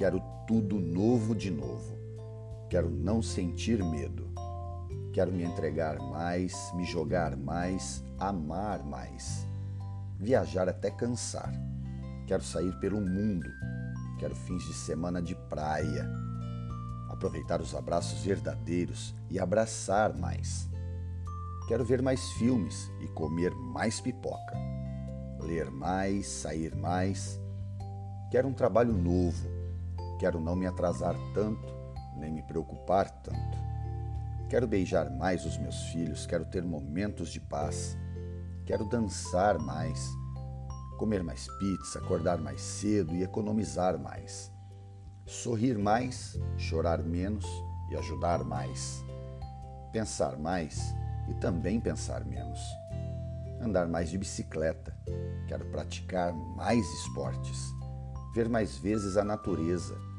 Quero tudo novo de novo. Quero não sentir medo. Quero me entregar mais, me jogar mais, amar mais. Viajar até cansar. Quero sair pelo mundo. Quero fins de semana de praia. Aproveitar os abraços verdadeiros e abraçar mais. Quero ver mais filmes e comer mais pipoca. Ler mais, sair mais. Quero um trabalho novo. Quero não me atrasar tanto, nem me preocupar tanto. Quero beijar mais os meus filhos, quero ter momentos de paz. Quero dançar mais, comer mais pizza, acordar mais cedo e economizar mais. Sorrir mais, chorar menos e ajudar mais. Pensar mais e também pensar menos. Andar mais de bicicleta. Quero praticar mais esportes. Ver mais vezes a natureza.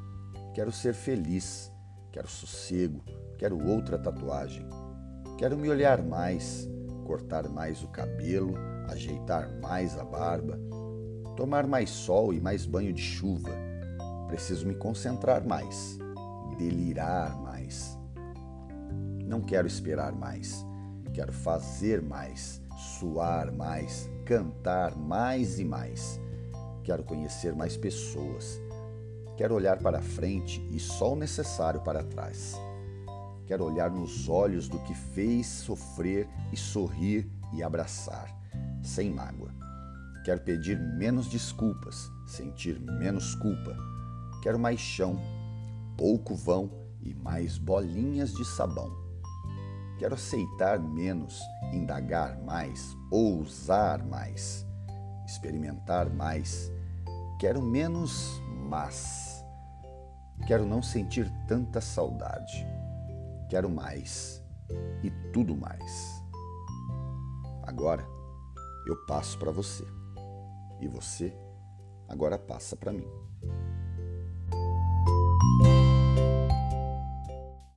Quero ser feliz. Quero sossego. Quero outra tatuagem. Quero me olhar mais, cortar mais o cabelo, ajeitar mais a barba, tomar mais sol e mais banho de chuva. Preciso me concentrar mais, delirar mais. Não quero esperar mais. Quero fazer mais, suar mais, cantar mais e mais. Quero conhecer mais pessoas. Quero olhar para frente e só o necessário para trás. Quero olhar nos olhos do que fez sofrer e sorrir e abraçar, sem mágoa. Quero pedir menos desculpas, sentir menos culpa. Quero mais chão, pouco vão e mais bolinhas de sabão. Quero aceitar menos, indagar mais, ousar mais, experimentar mais. Quero menos mas. Quero não sentir tanta saudade. Quero mais e tudo mais. Agora eu passo para você e você agora passa para mim.